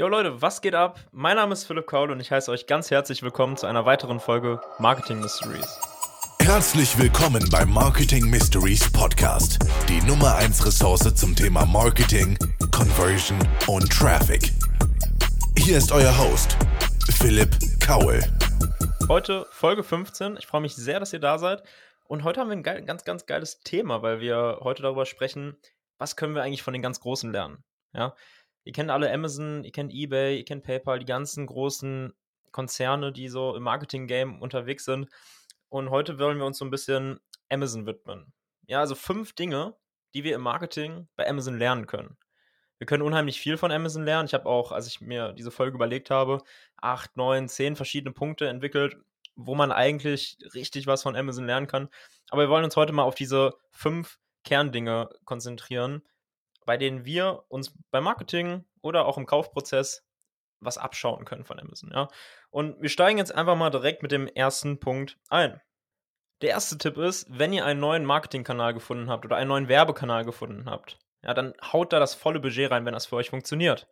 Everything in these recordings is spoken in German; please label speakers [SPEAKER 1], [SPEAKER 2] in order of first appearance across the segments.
[SPEAKER 1] Jo Leute, was geht ab? Mein Name ist Philipp Kaul und ich heiße euch ganz herzlich willkommen zu einer weiteren Folge Marketing Mysteries.
[SPEAKER 2] Herzlich willkommen beim Marketing Mysteries Podcast, die Nummer 1 Ressource zum Thema Marketing, Conversion und Traffic. Hier ist euer Host, Philipp Kaul.
[SPEAKER 1] Heute Folge 15. Ich freue mich sehr, dass ihr da seid. Und heute haben wir ein geil, ganz, ganz geiles Thema, weil wir heute darüber sprechen, was können wir eigentlich von den ganz Großen lernen. Ja, ihr kennt alle Amazon, ihr kennt eBay, ihr kennt PayPal, die ganzen großen Konzerne, die so im Marketing-Game unterwegs sind. Und heute wollen wir uns so ein bisschen Amazon widmen. Ja, also fünf Dinge, die wir im Marketing bei Amazon lernen können. Wir können unheimlich viel von Amazon lernen. Ich habe auch, als ich mir diese Folge überlegt habe, acht, neun, zehn verschiedene Punkte entwickelt, wo man eigentlich richtig was von Amazon lernen kann. Aber wir wollen uns heute mal auf diese fünf Kerndinge konzentrieren, bei denen wir uns beim Marketing oder auch im Kaufprozess was abschauen können von Amazon. Ja? Und wir steigen jetzt einfach mal direkt mit dem ersten Punkt ein. Der erste Tipp ist, wenn ihr einen neuen Marketingkanal gefunden habt oder einen neuen Werbekanal gefunden habt, ja, dann haut da das volle Budget rein, wenn das für euch funktioniert.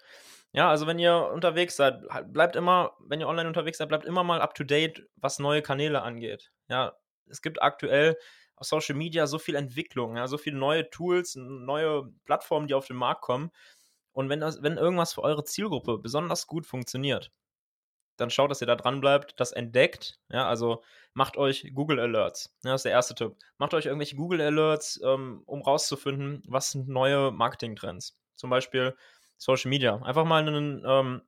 [SPEAKER 1] Ja, also wenn ihr unterwegs seid, halt, bleibt immer, wenn ihr online unterwegs seid, bleibt immer mal up to date, was neue Kanäle angeht. Ja, es gibt aktuell auf Social Media so viel Entwicklung, ja, so viele neue Tools, neue Plattformen, die auf den Markt kommen. Und wenn, das, wenn irgendwas für eure Zielgruppe besonders gut funktioniert, dann schaut, dass ihr da dran bleibt, das entdeckt. Ja, also macht euch Google Alerts. Ja, das ist der erste Tipp. Macht euch irgendwelche Google Alerts, ähm, um rauszufinden, was sind neue Marketing-Trends. Zum Beispiel Social Media. Einfach mal einen ähm,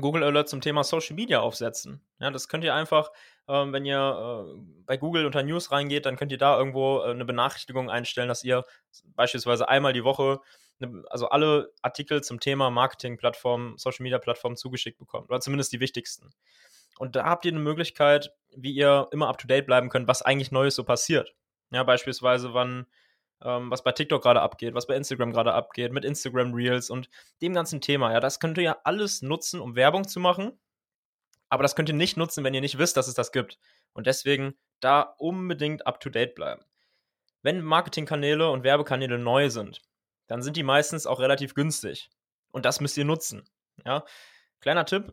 [SPEAKER 1] Google Alert zum Thema Social Media aufsetzen. Ja, das könnt ihr einfach, ähm, wenn ihr äh, bei Google unter News reingeht, dann könnt ihr da irgendwo äh, eine Benachrichtigung einstellen, dass ihr beispielsweise einmal die Woche, ne, also alle Artikel zum Thema Marketing-Plattformen, Social Media-Plattformen zugeschickt bekommt. Oder zumindest die wichtigsten. Und da habt ihr eine Möglichkeit, wie ihr immer up to date bleiben könnt, was eigentlich Neues so passiert. Ja, beispielsweise, wann ähm, was bei TikTok gerade abgeht, was bei Instagram gerade abgeht, mit Instagram Reels und dem ganzen Thema. Ja, das könnt ihr ja alles nutzen, um Werbung zu machen. Aber das könnt ihr nicht nutzen, wenn ihr nicht wisst, dass es das gibt. Und deswegen da unbedingt up to date bleiben. Wenn Marketingkanäle und Werbekanäle neu sind, dann sind die meistens auch relativ günstig. Und das müsst ihr nutzen. Ja? Kleiner Tipp: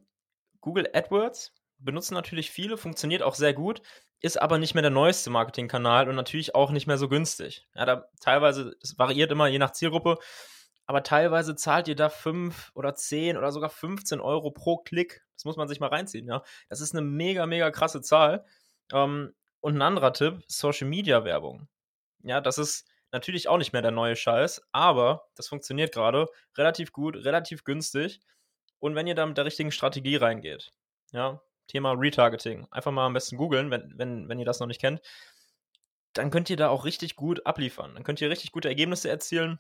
[SPEAKER 1] Google AdWords benutzen natürlich viele, funktioniert auch sehr gut, ist aber nicht mehr der neueste Marketingkanal und natürlich auch nicht mehr so günstig. Ja, da teilweise, es variiert immer je nach Zielgruppe, aber teilweise zahlt ihr da 5 oder 10 oder sogar 15 Euro pro Klick. Das muss man sich mal reinziehen, ja. Das ist eine mega, mega krasse Zahl. Ähm, und ein anderer Tipp, Social Media Werbung. Ja, das ist natürlich auch nicht mehr der neue Scheiß, aber das funktioniert gerade relativ gut, relativ günstig. Und wenn ihr da mit der richtigen Strategie reingeht, ja, Thema Retargeting. Einfach mal am besten googeln, wenn, wenn, wenn ihr das noch nicht kennt. Dann könnt ihr da auch richtig gut abliefern. Dann könnt ihr richtig gute Ergebnisse erzielen.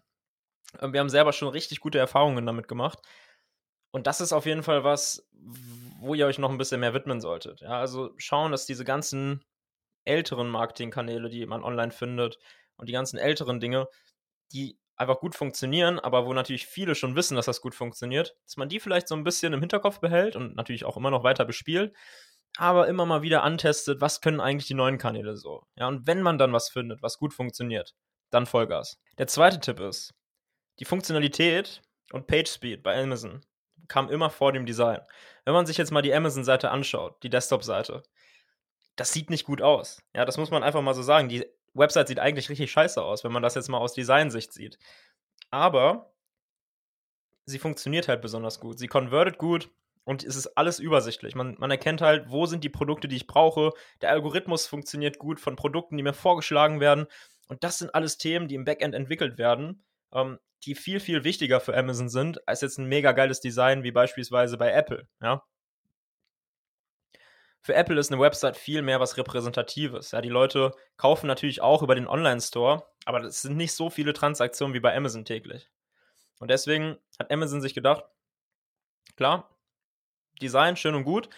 [SPEAKER 1] Ähm, wir haben selber schon richtig gute Erfahrungen damit gemacht. Und das ist auf jeden Fall was, wo ihr euch noch ein bisschen mehr widmen solltet. Ja, also schauen, dass diese ganzen älteren Marketingkanäle, die man online findet, und die ganzen älteren Dinge, die einfach gut funktionieren, aber wo natürlich viele schon wissen, dass das gut funktioniert, dass man die vielleicht so ein bisschen im Hinterkopf behält und natürlich auch immer noch weiter bespielt, aber immer mal wieder antestet, was können eigentlich die neuen Kanäle so. Ja, und wenn man dann was findet, was gut funktioniert, dann Vollgas. Der zweite Tipp ist, die Funktionalität und Page Speed bei Amazon kam immer vor dem Design. Wenn man sich jetzt mal die Amazon-Seite anschaut, die Desktop-Seite, das sieht nicht gut aus. Ja, das muss man einfach mal so sagen. Die Website sieht eigentlich richtig scheiße aus, wenn man das jetzt mal aus Designsicht sieht. Aber sie funktioniert halt besonders gut. Sie konvertet gut und es ist alles übersichtlich. Man, man erkennt halt, wo sind die Produkte, die ich brauche. Der Algorithmus funktioniert gut von Produkten, die mir vorgeschlagen werden. Und das sind alles Themen, die im Backend entwickelt werden, ähm, die viel, viel wichtiger für Amazon sind, als jetzt ein mega geiles Design wie beispielsweise bei Apple. Ja? Für Apple ist eine Website viel mehr was Repräsentatives. Ja, die Leute kaufen natürlich auch über den Online-Store, aber es sind nicht so viele Transaktionen wie bei Amazon täglich. Und deswegen hat Amazon sich gedacht, klar, Design schön und gut,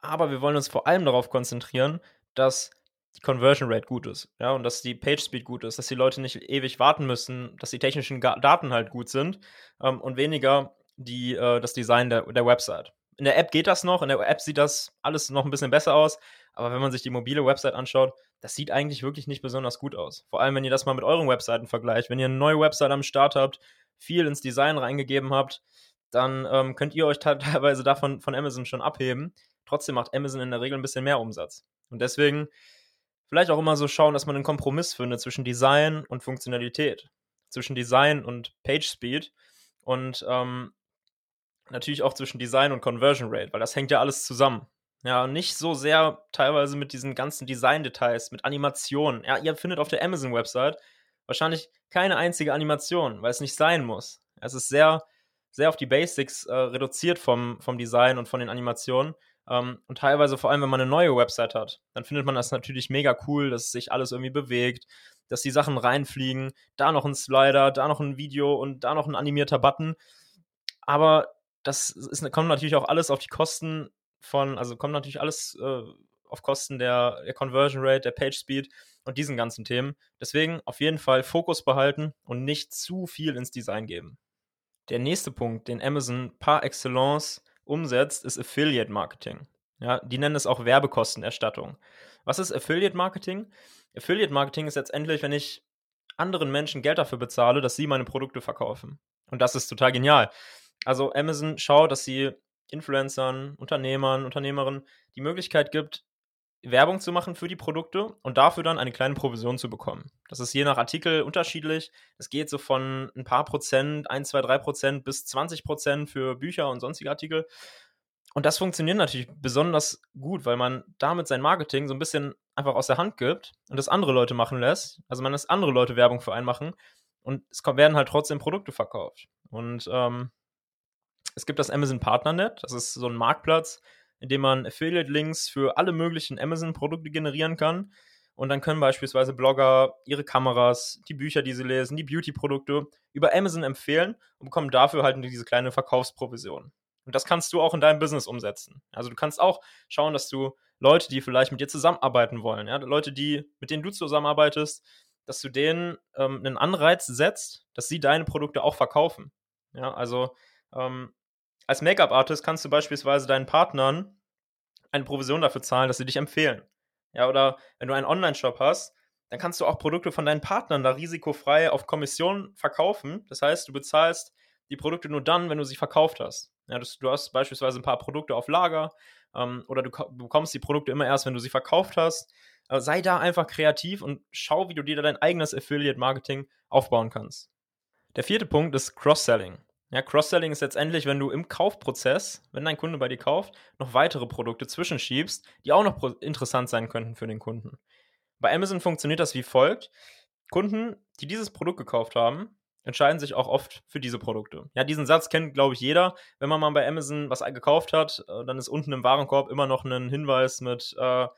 [SPEAKER 1] aber wir wollen uns vor allem darauf konzentrieren, dass die Conversion Rate gut ist, ja, und dass die Page Speed gut ist, dass die Leute nicht ewig warten müssen, dass die technischen Daten halt gut sind ähm, und weniger die, äh, das Design der, der Website in der App geht das noch, in der App sieht das alles noch ein bisschen besser aus, aber wenn man sich die mobile Website anschaut, das sieht eigentlich wirklich nicht besonders gut aus. Vor allem, wenn ihr das mal mit euren Webseiten vergleicht. Wenn ihr eine neue Website am Start habt, viel ins Design reingegeben habt, dann ähm, könnt ihr euch teilweise davon von Amazon schon abheben. Trotzdem macht Amazon in der Regel ein bisschen mehr Umsatz. Und deswegen vielleicht auch immer so schauen, dass man einen Kompromiss findet zwischen Design und Funktionalität, zwischen Design und Page Speed und ähm, natürlich auch zwischen Design und Conversion Rate, weil das hängt ja alles zusammen. Ja, nicht so sehr teilweise mit diesen ganzen Design-Details, mit Animationen. Ja, ihr findet auf der Amazon-Website wahrscheinlich keine einzige Animation, weil es nicht sein muss. Es ist sehr, sehr auf die Basics äh, reduziert vom, vom Design und von den Animationen. Ähm, und teilweise, vor allem, wenn man eine neue Website hat, dann findet man das natürlich mega cool, dass sich alles irgendwie bewegt, dass die Sachen reinfliegen, da noch ein Slider, da noch ein Video und da noch ein animierter Button. Aber das ist, kommt natürlich auch alles auf die Kosten von, also kommt natürlich alles äh, auf Kosten der, der Conversion Rate, der Page Speed und diesen ganzen Themen. Deswegen auf jeden Fall Fokus behalten und nicht zu viel ins Design geben. Der nächste Punkt, den Amazon par excellence umsetzt, ist Affiliate Marketing. Ja, die nennen es auch Werbekostenerstattung. Was ist Affiliate Marketing? Affiliate Marketing ist letztendlich, wenn ich anderen Menschen Geld dafür bezahle, dass sie meine Produkte verkaufen. Und das ist total genial. Also Amazon schaut, dass sie Influencern, Unternehmern, Unternehmerinnen die Möglichkeit gibt, Werbung zu machen für die Produkte und dafür dann eine kleine Provision zu bekommen. Das ist je nach Artikel unterschiedlich. Es geht so von ein paar Prozent, 1, 2, 3 Prozent bis 20 Prozent für Bücher und sonstige Artikel. Und das funktioniert natürlich besonders gut, weil man damit sein Marketing so ein bisschen einfach aus der Hand gibt und das andere Leute machen lässt. Also man lässt andere Leute Werbung für einen machen und es werden halt trotzdem Produkte verkauft. Und ähm, es gibt das Amazon Partnernet, das ist so ein Marktplatz, in dem man Affiliate-Links für alle möglichen Amazon-Produkte generieren kann. Und dann können beispielsweise Blogger ihre Kameras, die Bücher, die sie lesen, die Beauty-Produkte über Amazon empfehlen und bekommen dafür halt diese kleine Verkaufsprovision. Und das kannst du auch in deinem Business umsetzen. Also du kannst auch schauen, dass du Leute, die vielleicht mit dir zusammenarbeiten wollen, ja, Leute, die, mit denen du zusammenarbeitest, dass du denen ähm, einen Anreiz setzt, dass sie deine Produkte auch verkaufen. Ja, also ähm, als Make-up-Artist kannst du beispielsweise deinen Partnern eine Provision dafür zahlen, dass sie dich empfehlen. Ja, oder wenn du einen Online-Shop hast, dann kannst du auch Produkte von deinen Partnern da risikofrei auf Kommission verkaufen. Das heißt, du bezahlst die Produkte nur dann, wenn du sie verkauft hast. Ja, das, du hast beispielsweise ein paar Produkte auf Lager ähm, oder du, du, bekommst die Produkte immer erst, wenn du sie verkauft hast. Äh, sei da einfach kreativ und schau, wie du dir dein eigenes Affiliate-Marketing aufbauen kannst. Der vierte Punkt ist Cross-Selling. Ja, Cross-Selling ist letztendlich, wenn du im Kaufprozess, wenn dein Kunde bei dir kauft, noch weitere Produkte zwischenschiebst, die auch noch interessant sein könnten für den Kunden. Bei Amazon funktioniert das wie folgt. Kunden, die dieses Produkt gekauft haben, entscheiden sich auch oft für diese Produkte. Ja, diesen Satz kennt, glaube ich, jeder. Wenn man mal bei Amazon was gekauft hat, äh, dann ist unten im Warenkorb immer noch ein Hinweis mit, äh,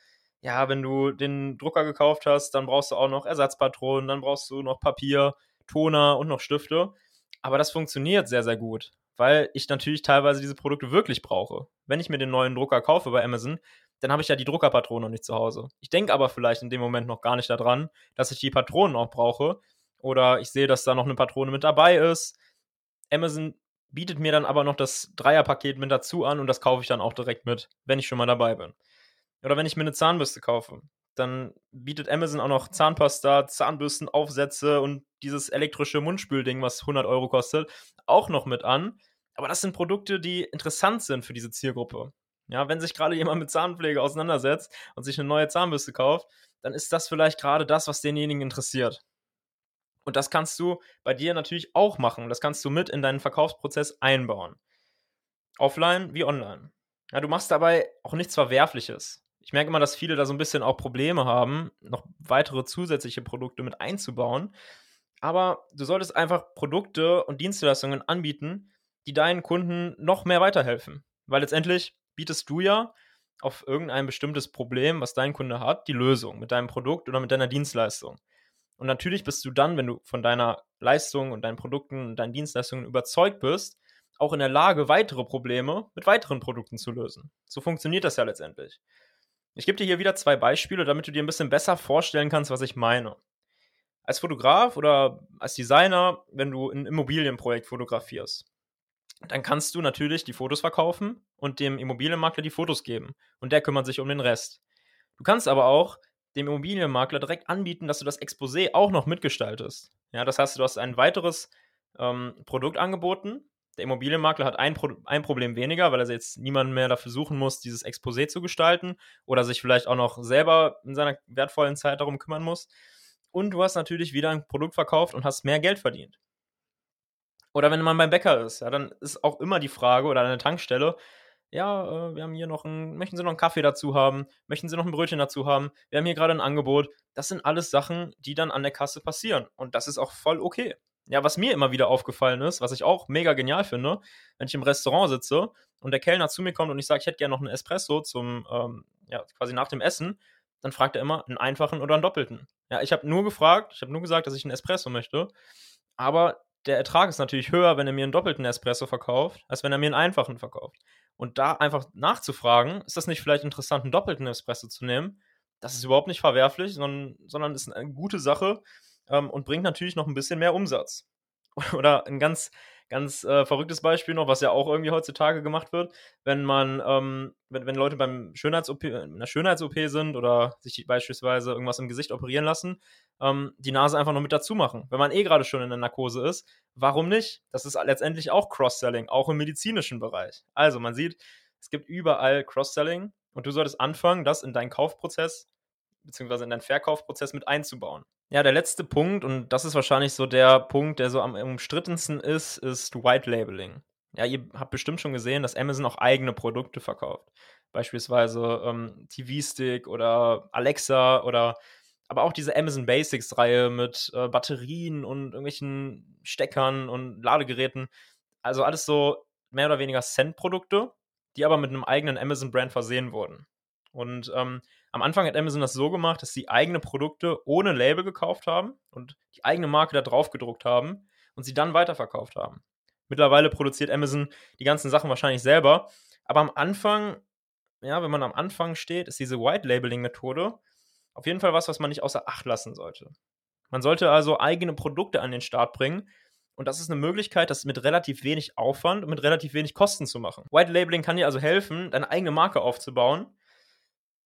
[SPEAKER 1] ja, wenn du den Drucker gekauft hast, dann brauchst du auch noch Ersatzpatronen, dann brauchst du noch Papier, Toner und noch Stifte. Aber das funktioniert sehr, sehr gut, weil ich natürlich teilweise diese Produkte wirklich brauche. Wenn ich mir den neuen Drucker kaufe bei Amazon, dann habe ich ja die Druckerpatronen noch nicht zu Hause. Ich denke aber vielleicht in dem Moment noch gar nicht daran, dass ich die Patronen auch brauche. Oder ich sehe, dass da noch eine Patrone mit dabei ist. Amazon bietet mir dann aber noch das Dreierpaket mit dazu an und das kaufe ich dann auch direkt mit, wenn ich schon mal dabei bin. Oder wenn ich mir eine Zahnbürste kaufe dann bietet Amazon auch noch Zahnpasta, Zahnbürstenaufsätze und dieses elektrische Mundspülding, was 100 Euro kostet, auch noch mit an. Aber das sind Produkte, die interessant sind für diese Zielgruppe. Ja, wenn sich gerade jemand mit Zahnpflege auseinandersetzt und sich eine neue Zahnbürste kauft, dann ist das vielleicht gerade das, was denjenigen interessiert. Und das kannst du bei dir natürlich auch machen. Das kannst du mit in deinen Verkaufsprozess einbauen. Offline wie online. Ja, du machst dabei auch nichts Verwerfliches ich merke immer, dass viele da so ein bisschen auch Probleme haben, noch weitere zusätzliche Produkte mit einzubauen. Aber du solltest einfach Produkte und Dienstleistungen anbieten, die deinen Kunden noch mehr weiterhelfen. Weil letztendlich bietest du ja auf irgendein bestimmtes Problem, was dein Kunde hat, die Lösung mit deinem Produkt oder mit deiner Dienstleistung. Und natürlich bist du dann, wenn du von deiner Leistung und deinen Produkten und deinen Dienstleistungen überzeugt bist, auch in der Lage, weitere Probleme mit weiteren Produkten zu lösen. So funktioniert das ja letztendlich. Ich gebe dir hier wieder zwei Beispiele, damit du dir ein bisschen besser vorstellen kannst, was ich meine. Als Fotograf oder als Designer, wenn du ein Immobilienprojekt fotografierst, dann kannst du natürlich die Fotos verkaufen und dem Immobilienmakler die Fotos geben. Und der kümmert sich um den Rest. Du kannst aber auch dem Immobilienmakler direkt anbieten, dass du das Exposé auch noch mitgestaltest. Ja, das heißt, du hast ein weiteres ähm, Produkt angeboten, Der Immobilienmakler hat ein, Pro ein Problem weniger, weil er jetzt niemanden mehr dafür suchen muss, dieses Exposé zu gestalten oder sich vielleicht auch noch selber in seiner wertvollen Zeit darum kümmern muss. Und du hast natürlich wieder ein Produkt verkauft und hast mehr Geld verdient. Oder wenn man beim Bäcker ist, ja, dann ist auch immer die Frage oder an der Tankstelle, ja, äh, wir haben hier noch ein, möchten Sie noch einen Kaffee dazu haben? Möchten Sie noch ein Brötchen dazu haben? Wir haben hier gerade ein Angebot. Das sind alles Sachen, die dann an der Kasse passieren. Und das ist auch voll okay. Ja, was mir immer wieder aufgefallen ist, was ich auch mega genial finde, wenn ich im Restaurant sitze und der Kellner zu mir kommt und ich sage, ich hätte gerne noch einen Espresso zum, ähm, ja, quasi nach dem Essen, dann fragt er immer einen einfachen oder einen doppelten. Ja, ich habe nur gefragt, ich habe nur gesagt, dass ich einen Espresso möchte, aber der Ertrag ist natürlich höher, wenn er mir einen doppelten Espresso verkauft, als wenn er mir einen einfachen verkauft. Und da einfach nachzufragen, ist das nicht vielleicht interessant, einen doppelten Espresso zu nehmen? Das ist überhaupt nicht verwerflich, sondern, sondern ist eine gute Sache ähm, und bringt natürlich noch ein bisschen mehr Umsatz. Oder ein ganz, ganz äh, verrücktes Beispiel noch, was ja auch irgendwie heutzutage gemacht wird, wenn man, ähm, wenn, wenn Leute beim Schönheits-OP, in einer Schönheits-OP sind oder sich beispielsweise irgendwas im Gesicht operieren lassen, ähm, die Nase einfach noch mit dazu machen. Wenn man eh gerade schon in der Narkose ist, warum nicht? Das ist letztendlich auch Cross-Selling, auch im medizinischen Bereich. Also man sieht, es gibt überall Cross-Selling und du solltest anfangen, das in deinen Kaufprozess beziehungsweise in deinen Verkaufprozess mit einzubauen. Ja, der letzte Punkt, und das ist wahrscheinlich so der Punkt, der so am umstrittensten ist, ist White Labeling. Ja, ihr habt bestimmt schon gesehen, dass Amazon auch eigene Produkte verkauft. Beispielsweise ähm, TV-Stick oder Alexa oder aber auch diese Amazon Basics-Reihe mit äh, Batterien und irgendwelchen Steckern und Ladegeräten. Also alles so mehr oder weniger Cent-Produkte, die aber mit einem eigenen Amazon-Brand versehen wurden. Und ähm, am Anfang hat Amazon das so gemacht, dass sie eigene Produkte ohne Label gekauft haben und die eigene Marke da drauf gedruckt haben und sie dann weiterverkauft haben. Mittlerweile produziert Amazon die ganzen Sachen wahrscheinlich selber, aber am Anfang, ja, wenn man am Anfang steht, ist diese White Labeling Methode auf jeden Fall was, was man nicht außer Acht lassen sollte. Man sollte also eigene Produkte an den Start bringen. Und das ist eine Möglichkeit, das mit relativ wenig Aufwand und mit relativ wenig Kosten zu machen. White Labeling kann dir also helfen, deine eigene Marke aufzubauen.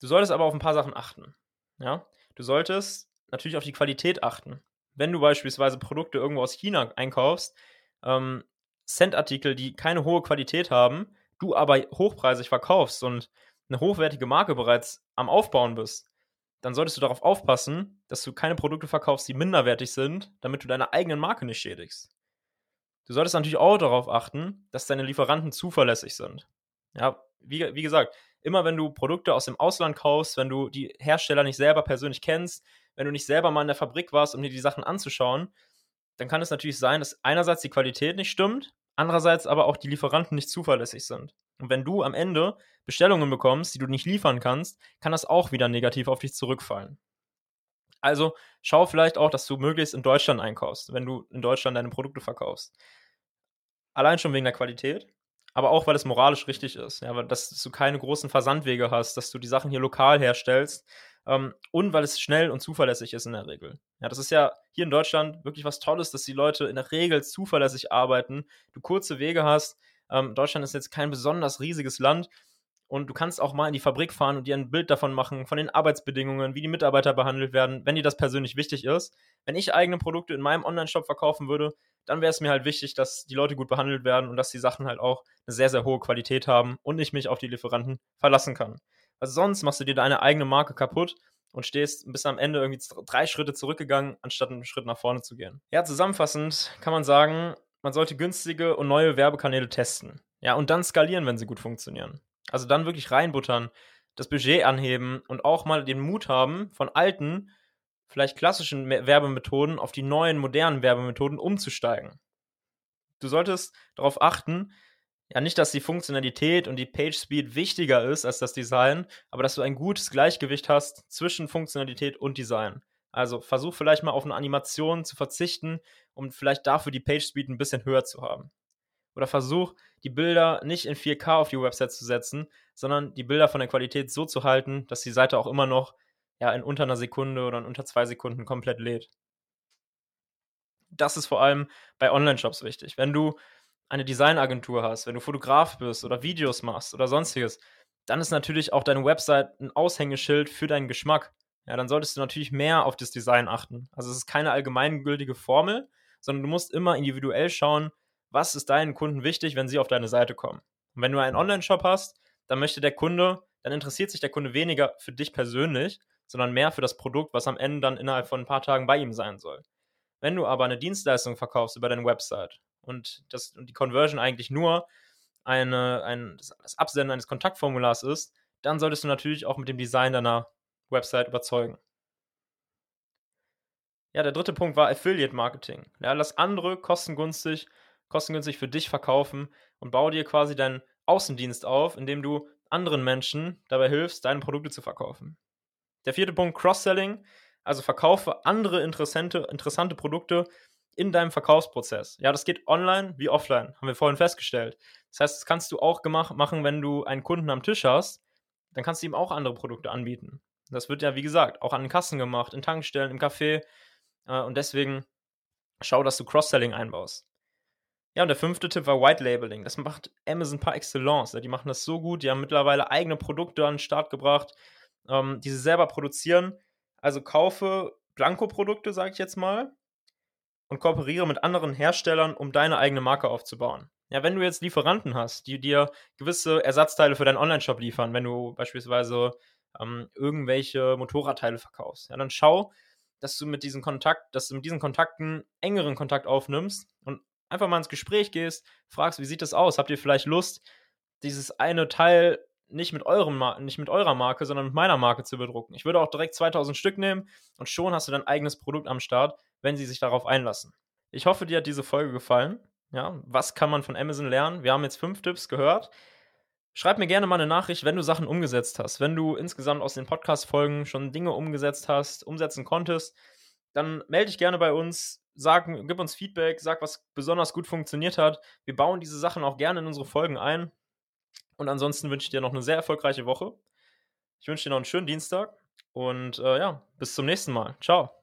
[SPEAKER 1] Du solltest aber auf ein paar Sachen achten. Ja? Du solltest natürlich auf die Qualität achten. Wenn du beispielsweise Produkte irgendwo aus China einkaufst, ähm, Cent-Artikel, die keine hohe Qualität haben, du aber hochpreisig verkaufst und eine hochwertige Marke bereits am Aufbauen bist, dann solltest du darauf aufpassen, dass du keine Produkte verkaufst, die minderwertig sind, damit du deine eigenen Marke nicht schädigst. Du solltest natürlich auch darauf achten, dass deine Lieferanten zuverlässig sind. Ja, wie, wie gesagt, immer wenn du Produkte aus dem Ausland kaufst, wenn du die Hersteller nicht selber persönlich kennst, wenn du nicht selber mal in der Fabrik warst, um dir die Sachen anzuschauen, dann kann es natürlich sein, dass einerseits die Qualität nicht stimmt, andererseits aber auch die Lieferanten nicht zuverlässig sind. Und wenn du am Ende Bestellungen bekommst, die du nicht liefern kannst, kann das auch wieder negativ auf dich zurückfallen. Also schau vielleicht auch, dass du möglichst in Deutschland einkaufst, wenn du in Deutschland deine Produkte verkaufst. Allein schon wegen der Qualität, aber auch weil es moralisch richtig ist, ja, dass du keine großen Versandwege hast, dass du die Sachen hier lokal herstellst ähm, und weil es schnell und zuverlässig ist in der Regel. Ja, das ist ja hier in Deutschland wirklich was Tolles, dass die Leute in der Regel zuverlässig arbeiten, du kurze Wege hast, ähm, Deutschland ist jetzt kein besonders riesiges Land. Und du kannst auch mal in die Fabrik fahren und dir ein Bild davon machen, von den Arbeitsbedingungen, wie die Mitarbeiter behandelt werden, wenn dir das persönlich wichtig ist. Wenn ich eigene Produkte in meinem Online-Shop verkaufen würde, dann wäre es mir halt wichtig, dass die Leute gut behandelt werden und dass die Sachen halt auch eine sehr, sehr hohe Qualität haben und ich mich auf die Lieferanten verlassen kann. Also sonst machst du dir deine eigene Marke kaputt und stehst bis am Ende irgendwie drei Schritte zurückgegangen, anstatt einen Schritt nach vorne zu gehen. Ja, zusammenfassend kann man sagen, man sollte günstige und neue Werbekanäle testen. Ja, und dann skalieren, wenn sie gut funktionieren. Also dann wirklich reinbuttern, das Budget anheben und auch mal den Mut haben, von alten, vielleicht klassischen Werbemethoden auf die neuen, modernen Werbemethoden umzusteigen. Du solltest darauf achten, ja nicht, dass die Funktionalität und die Page Speed wichtiger ist als das Design, aber dass du ein gutes Gleichgewicht hast zwischen Funktionalität und Design. Also versuch vielleicht mal auf eine Animation zu verzichten, um vielleicht dafür die Page Speed ein bisschen höher zu haben. Oder versuch die Bilder nicht in 4K auf die Website zu setzen, sondern die Bilder von der Qualität so zu halten, dass die Seite auch immer noch ja, in unter einer Sekunde oder in unter zwei Sekunden komplett lädt. Das ist vor allem bei Online-Shops wichtig. Wenn du eine Designagentur hast, wenn du Fotograf bist oder Videos machst oder sonstiges, dann ist natürlich auch deine Website ein Aushängeschild für deinen Geschmack ja, dann solltest du natürlich mehr auf das Design achten. Also es ist keine allgemeingültige Formel, sondern du musst immer individuell schauen, was ist deinen Kunden wichtig, wenn sie auf deine Seite kommen. Und wenn du einen Online-Shop hast, dann möchte der Kunde, dann interessiert sich der Kunde weniger für dich persönlich, sondern mehr für das Produkt, was am Ende dann innerhalb von ein paar Tagen bei ihm sein soll. Wenn du aber eine Dienstleistung verkaufst über deine Website und, das, und die Conversion eigentlich nur eine, ein, das Absenden eines Kontaktformulars ist, dann solltest du natürlich auch mit dem Design deiner Website überzeugen. Ja, der dritte Punkt war Affiliate Marketing. Ja, lass andere kostengünstig, kostengünstig für dich verkaufen und baue dir quasi deinen Außendienst auf, indem du anderen Menschen dabei hilfst, deine Produkte zu verkaufen. Der vierte Punkt, Cross-Selling, also verkaufe andere interessante, interessante Produkte in deinem Verkaufsprozess. Ja, das geht online wie offline, haben wir vorhin festgestellt. Das heißt, das kannst du auch gemacht, machen, wenn du einen Kunden am Tisch hast, dann kannst du ihm auch andere Produkte anbieten. Das wird ja, wie gesagt, auch an den Kassen gemacht, in Tankstellen, im Café. Äh, und deswegen schau, dass du Cross-Selling einbaust. Ja, und der fünfte Tipp war White Labeling. Das macht Amazon par excellence. Die machen das so gut. Die haben mittlerweile eigene Produkte an den Start gebracht, ähm, die sie selber produzieren. Also kaufe Blanko-Produkte, sage ich jetzt mal, und kooperiere mit anderen Herstellern, um deine eigene Marke aufzubauen. Ja, wenn du jetzt Lieferanten hast, die dir gewisse Ersatzteile für deinen Online-Shop liefern, wenn du beispielsweise ähm, irgendwelche Motorradteile verkaufst, ja, dann schau, dass du mit diesen Kontakt, dass du mit diesen Kontakten engeren Kontakt aufnimmst und einfach mal ins Gespräch gehst, fragst, wie sieht das aus? Habt ihr vielleicht Lust, dieses eine Teil nicht mit, eurem, nicht mit eurer Marke, sondern mit meiner Marke zu bedrucken? Ich würde auch direkt 2000 Stück nehmen und schon hast du dein eigenes Produkt am Start, wenn sie sich darauf einlassen. Ich hoffe, dir hat diese Folge gefallen. Ja, was kann man von Amazon lernen? Wir haben jetzt fünf Tipps gehört. Schreib mir gerne mal eine Nachricht, wenn du Sachen umgesetzt hast. Wenn du insgesamt aus den Podcast-Folgen schon Dinge umgesetzt hast, umsetzen konntest, dann melde dich gerne bei uns, sag, gib uns Feedback, sag, was besonders gut funktioniert hat. Wir bauen diese Sachen auch gerne in unsere Folgen ein. Und ansonsten wünsche ich dir noch eine sehr erfolgreiche Woche. Ich wünsche dir noch einen schönen Dienstag und äh, ja, bis zum nächsten Mal. Ciao.